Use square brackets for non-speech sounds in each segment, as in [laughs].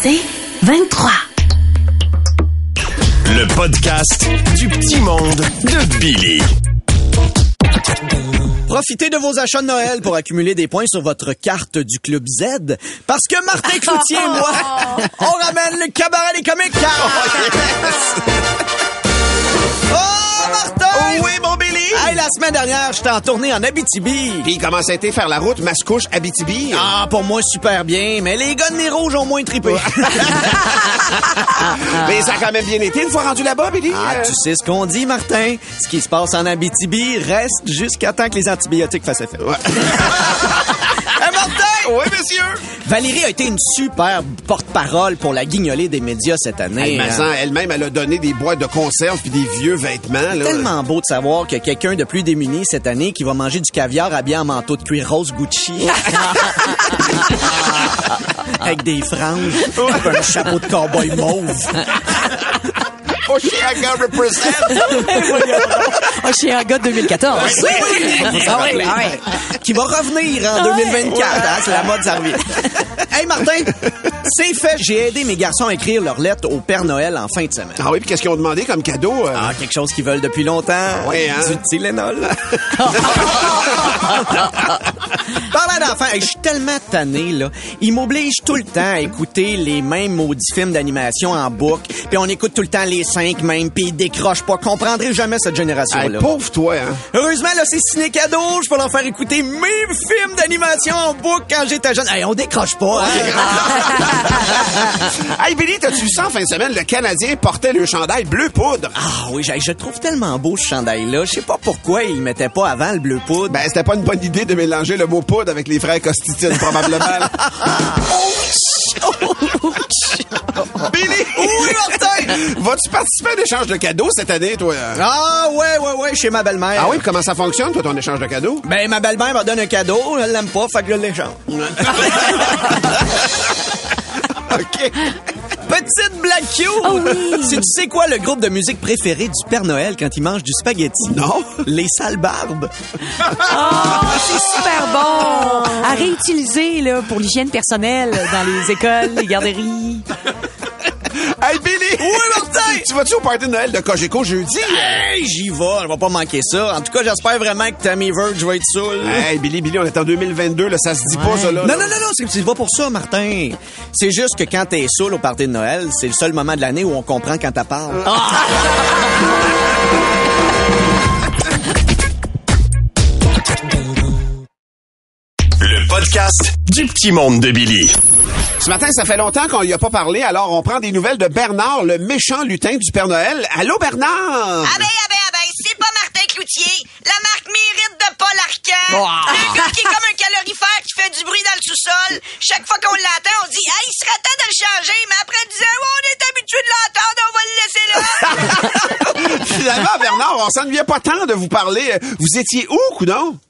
C'est 23. Le podcast du petit monde de Billy. Profitez de vos achats de Noël pour accumuler des points sur votre carte du Club Z. Parce que Martin [laughs] Cloutier et moi, on ramène le cabaret des comiques. [laughs] Oh, la semaine dernière, j'étais en tournée en Abitibi. Puis comment ça a été faire la route Mascouche Abitibi? Ah, pour moi, super bien, mais les gars de Nez Rouges ont moins trippé. [laughs] Mais ça a quand même bien été une fois rendu là-bas, Billy. Ah, tu sais ce qu'on dit, Martin? Ce qui se passe en Abitibi reste jusqu'à temps que les antibiotiques fassent effet. [laughs] Oui, monsieur! Valérie a été une super porte-parole pour la guignolée des médias cette année. Hein. Elle-même, elle a donné des boîtes de conserve puis des vieux vêtements. Là. tellement beau de savoir a quelqu'un de plus démuni cette année qui va manger du caviar habillé en manteau de cuir rose Gucci. [laughs] Avec des franges, un chapeau de cowboy mauve. Oshiaga represent! Oh, chez [laughs] un gars de 2014. Ah ah. Qui va revenir en 2024. hein, c'est la mode, ça revient. [laughs] Hey Martin, c'est fait. J'ai aidé mes garçons à écrire leur lettre au Père Noël en fin de semaine. ah oui, puis qu'est-ce qu'ils ont demandé comme cadeau? euh? Ah, quelque chose qu'ils veulent depuis longtemps. Oui, hein? Du Tylenol. [laughs] Parlant d'enfants, je suis tellement tanné, là. Ils m'obligent tout le temps à écouter les mêmes maudits films d'animation en boucle. Puis on écoute tout le temps les cinq mêmes, puis ils décrochent pas. Comprendrez jamais cette Hey, génération-là. pauvre toi, hein? Heureusement, là, c'est ciné cadeau. Je peux leur faire écouter mes films d'animation en boucle quand j'étais jeune. Hey, on décroche pas, hein? [laughs] hey, Billy, t'as-tu vu ça en fin de semaine? Le Canadien portait le chandail bleu poudre. Ah oui, je, je trouve tellement beau ce chandail-là. Je sais pas pourquoi ils le mettaient pas avant le bleu poudre. Ben, c'était pas une bonne idée de mélanger le mot poudre avec les frères Costitine, probablement. [laughs] [laughs] Billy! Oui, Martin! Vas-tu participer à l'échange de cadeaux cette année, toi? Ah ouais, ouais, ouais, chez ma belle-mère. Ah oui, puis comment ça fonctionne, toi, ton échange de cadeaux? Ben, ma belle-mère me donne un cadeau, elle l'aime pas, fait que je l'échange. [laughs] OK. Petite blague cute! [laughs] Si tu sais quoi le groupe de musique préféré du Père Noël quand il mange du spaghetti? Non. [laughs] Les sales barbes. Oh, c'est super bon! À réutiliser là, pour l'hygiène personnelle dans les écoles, les garderies. Hey, Billy! Oui, Martin! Tu vas-tu au party de Noël de Cogeco jeudi? Hey, j'y vais, je vais pas manquer ça. En tout cas, j'espère vraiment que Tammy Verge va être saoul. Hey, Billy, Billy, on est en 2022, là, ça se dit pas, ça, là. Non, non, non, non, c'est pas pour ça, Martin. C'est juste que quand t'es saoul au party de Noël, c'est le seul moment de l'année où on comprend quand t'as parle. Le podcast du petit monde de Billy. Ce matin, ça fait longtemps qu'on y a pas parlé, alors on prend des nouvelles de Bernard, le méchant lutin du Père Noël. Allô, Bernard? Ah ben, ah ben, ah ben, c'est pas Martin Cloutier. La marque mérite de Paul Arcand. Un gars qui est comme un calorifère qui fait du bruit dans le sous-sol. Chaque fois qu'on l'entend, on dit, hey, il serait temps de le changer, mais après, il disait, oh, on est habitué de l'entendre, on va le laisser là. [laughs] Finalement, Bernard, on s'ennuyait pas tant de vous parler. Vous étiez où, coudon?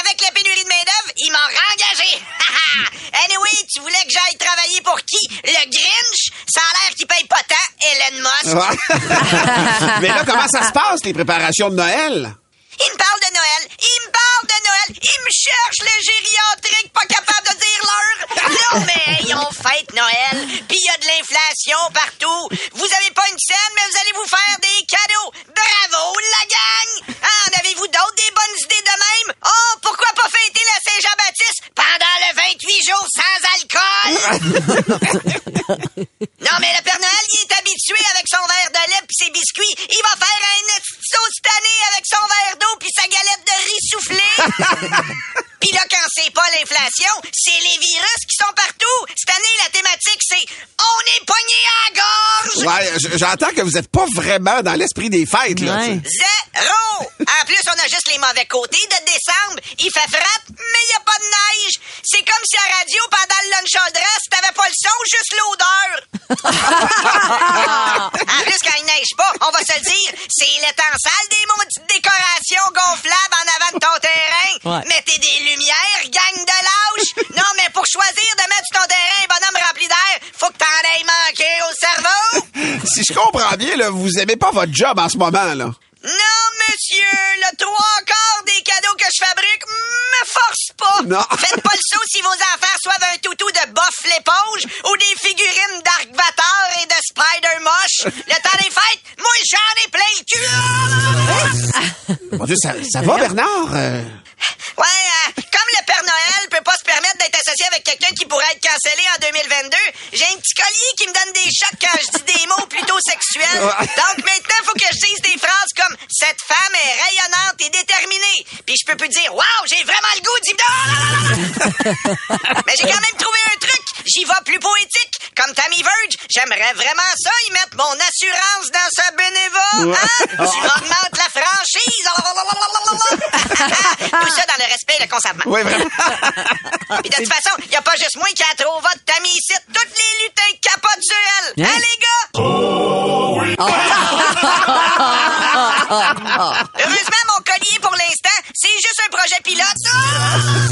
Avec la pénurie de main-d'œuvre, il m'a engagé. [laughs] anyway, tu voulais que j'aille travailler pour qui? Le Grinch? Ça a l'air qu'il paye pas tant, Elon Musk. [laughs] Mais là, comment ça se passe, les préparations de Noël? Il me parle de Noël. Il me parle de Noël. Il me cherche le gériatrique pas capable de dire l'heure. Non, mais ils ont fête Noël. Puis il y a de l'inflation partout. Vous avez pas une scène, mais vous allez vous faire des cadeaux. Bravo, la gang. Ah, en avez-vous d'autres des bonnes idées de non, mais le Père Noël, il est habitué avec son verre de lait puis ses biscuits. Il va faire un sauce cette année avec son verre d'eau puis sa galette de riz soufflé. [laughs] Puis là, quand c'est pas l'inflation, c'est les virus qui sont partout. Cette année, la thématique, c'est On est pogné. Ouais, j'entends que vous êtes pas vraiment dans l'esprit des fêtes, là. Ouais. tu sais. Zéro! En plus, on a juste les mauvais côtés de décembre. Il fait frat, mais il y a pas de neige. C'est comme si à radio, pendant le lunch all dress, t'avais pas le son, juste l'odeur. [laughs] en plus, quand il neige pas, on va se le dire, c'est l'étang sale des maudites décorations là, vous aimez pas votre job en ce moment, là. Non, monsieur, le trois quarts des cadeaux que je fabrique me force pas. Non. [laughs] Faites pas le saut si vos enfants reçoivent un toutou de bof l'éponge ou des figurines d'Arc Vator et de Spider Moche. Le temps des fêtes, moi j'en ai plein le cul. Mon Dieu, ça, ça va, Bernard? Euh, [laughs] Donc maintenant, faut que je dise des phrases comme « Cette femme est rayonnante et déterminée ». Puis je peux plus dire « Wow, j'ai vraiment le goût d'y... [laughs] Mais j'ai quand même trouvé un truc. J'y vais plus poétique. Comme Tammy Verge, j'aimerais vraiment ça, y mettre mon assurance dans ce bénévole. Hein? [laughs] Tu m'augmentes la franchise. Tout ça dans le respect et le consentement. Oui, vraiment. Puis de toute façon, y a pas juste moi qui a trop vote Tammy ici. Toutes les lutins capotent sur elle. Hein, les gars? [laughs] Heureusement, mon collier pour l'instant, c'est juste un projet pilote.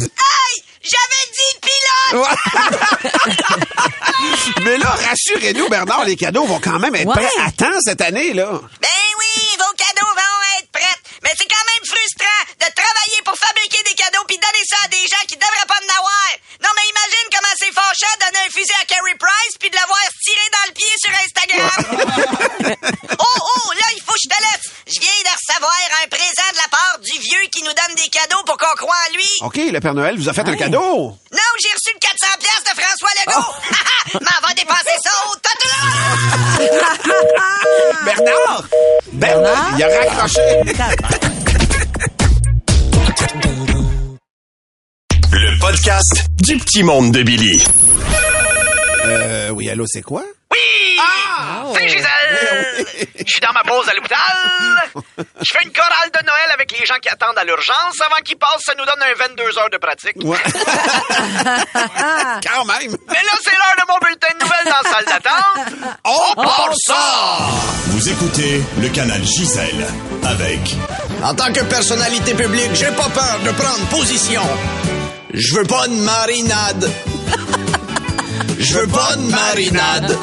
Aïe! J'avais dit pilote! [laughs] Mais là, rassurez-nous, Bernard, les cadeaux vont quand même être Ouais. prêts à temps cette année, là. Ben OK, le Père Noël vous a fait un cadeau. Non, j'ai reçu le 400 pièces de François Legault. [laughs] M'en va dépenser ça au. [laughs] Bernard! Bernard! Il a raccroché. [laughs] Le podcast du petit monde de Billy. Euh, oui, allô, c'est quoi? Oui! Ah! C'est Gisèle! Je suis dans ma pause à l'hôpital. Je fais une chorale de Noël avec les gens qui attendent à l'urgence. Avant qu'ils passent, ça nous donne un 22 heures de pratique. Ouais. [laughs] Quand même. Mais là, c'est l'heure de mon bulletin de nouvelles dans la salle d'attente. On part ça! Vous écoutez le canal Gisèle avec En tant que personnalité publique, j'ai pas peur de prendre position. Je veux pas de marinade. [laughs] Je veux pas de marinade.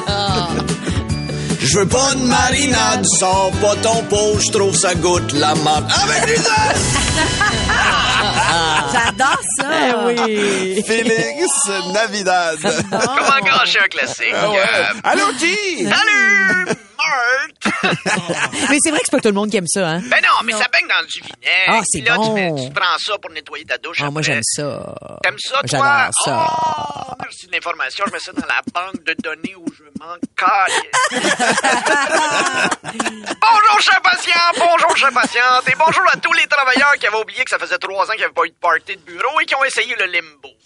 Je veux pas de marinade. Sors pas ton pot, je trouve ça goûte la marde. Avec les J'adore ça. oui. Félix Navidad. Comment gâcher un classique? Ah ouais. Euh, Allô, qui? salut! [laughs] Mais c'est vrai que c'est pas tout le monde qui aime ça, hein? Ben non, mais ça baigne dans du vinaigre. Ah, c'est là, bon. Tu, mets- tu prends ça pour nettoyer ta douche. Ah, moi, j'aime ça. T'aimes ça, toi? J'adore ça. Oh, merci de l'information. Je mets ça dans la banque de données où je manque. [laughs] Bonjour, chers patients. Bonjour, chers patientes. Et bonjour à tous les travailleurs qui avaient oublié que ça faisait trois ans qu'il n'y avait pas eu de party de bureau et qui ont essayé le limbo. [laughs]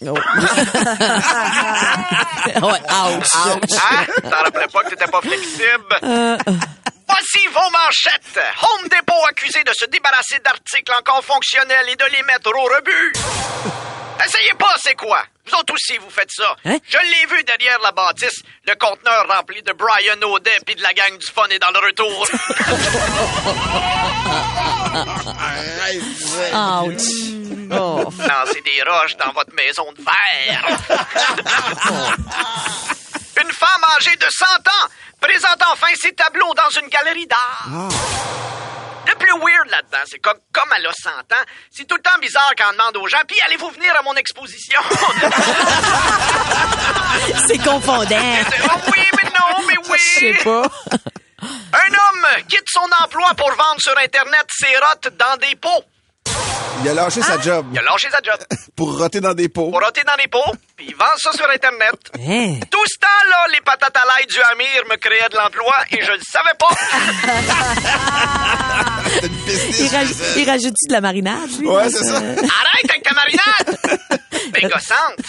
ouais, ouch. Hein? T'en rappelais pas que t'étais pas flexible? Voici vos manchettes. Home Depot accusé de se débarrasser d'articles encore fonctionnels et de les mettre au rebut. [laughs] Essayez pas, c'est quoi? Vous autres aussi, vous faites ça. Hein? Je l'ai vu derrière la bâtisse, le conteneur rempli de Brian O'Day puis de la gang du fun est dans le retour. [laughs] Ouch. Oh. Lancez des roches dans votre maison de verre. [laughs] Une femme âgée de 100 ans présente enfin ses tableaux dans une galerie d'art. Le plus weird là-dedans, c'est comme, comme elle a 100 ans, c'est tout le temps bizarre quand on demande aux gens, puis allez-vous venir à mon exposition? [laughs] C'est confondant. [laughs] Ah oui, mais non, mais oui. Je sais pas. Un homme quitte son emploi pour vendre sur Internet ses rottes dans des pots. Il a lâché sa job Il a lâché sa job [laughs] pour roter dans des pots. pour roter dans des pots, puis il vend ça sur Internet. Hein? Tout ce temps-là, les patates à l'ail du Hamir me créaient de l'emploi et je le savais pas. [laughs] C'est une business, Il, raj- il rajoute de la marinade, lui? Ouais, c'est ce- ça. [laughs] Arrête avec ta marinade! Gossante!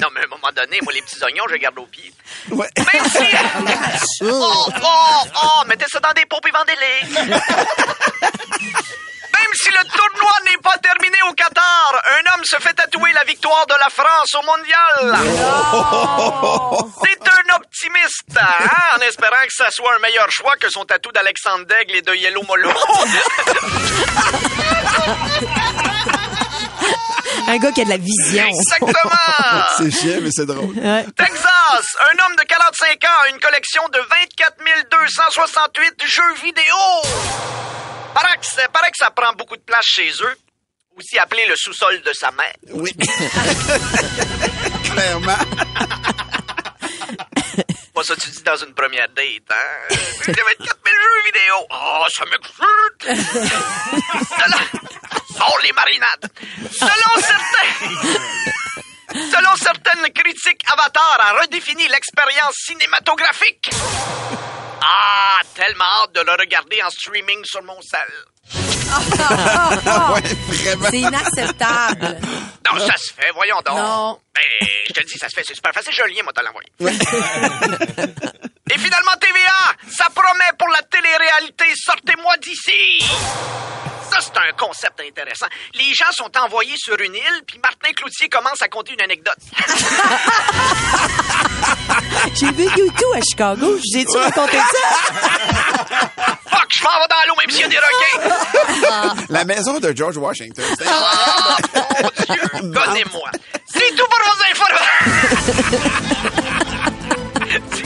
Non, mais à un moment donné, moi, les petits oignons, je les garde au pied. Ouais. Même si... Oh, oh, oh, mettez ça dans des pots et vendez-les. Si le tournoi n'est pas terminé au Qatar, un homme se fait tatouer la victoire de la France au mondial. C'est un optimiste, hein, en espérant que ça soit un meilleur choix que son tatou d'Alexandre Daigle et de Yellow Molo. [laughs] Un gars qui a de la vision. Exactement. C'est chiant, mais c'est drôle. Ouais. Texas, un homme de 45 ans a une collection de 24 268 jeux vidéo. Paraît que, ça- paraît que ça prend beaucoup de place chez eux. aussi appelé le sous-sol de sa mère. Oui. [laughs] Clairement. Moi, ça, tu dis dans une première date, hein? Il y avait 4000 jeux vidéo. Oh, ça m'excite! Selon... Oh, les marinades! Selon certains... Selon certaines critiques, Avatar a redéfini l'expérience cinématographique. Ah, tellement hâte de le regarder en streaming sur mon sel. [laughs] ouais, vraiment. C'est inacceptable. Non, ça se fait, voyons donc. Non. Ben, je te le dis, ça se fait, c'est super facile. J'ai un lien, moi, te l'envoyer. [laughs] Et finalement, TVA, ça promet pour la télé-réalité Sortez-moi d'ici. Ça, c'est un concept intéressant. Les gens sont envoyés sur une île, puis Martin Cloutier commence à conter une anecdote. [laughs] J'ai vu YouTube à Chicago. J'ai-tu raconté ça? Fuck, je m'en vais dans l'eau, même s'il y a des requins. [laughs] La maison de George Washington. C'est Ah, mon Dieu, donnez-moi. C'est tout pour vos informations.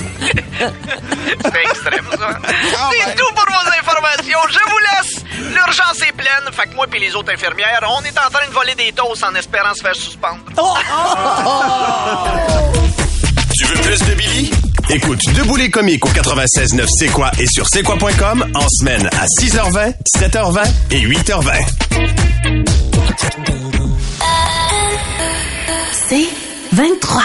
[laughs] C'est extrême, ça. C'est même. tout pour vos informations. Je vous laisse. L'urgence est pleine. Fait que moi et les autres infirmières, on est en train de voler des toasts en espérant se faire suspendre. Tu veux plus de Billy? Écoute Debout les comiques au 96.9 C'est quoi et sur c'est quoi.com en semaine à 6h20, 7h20 et 8h20. C'est 23.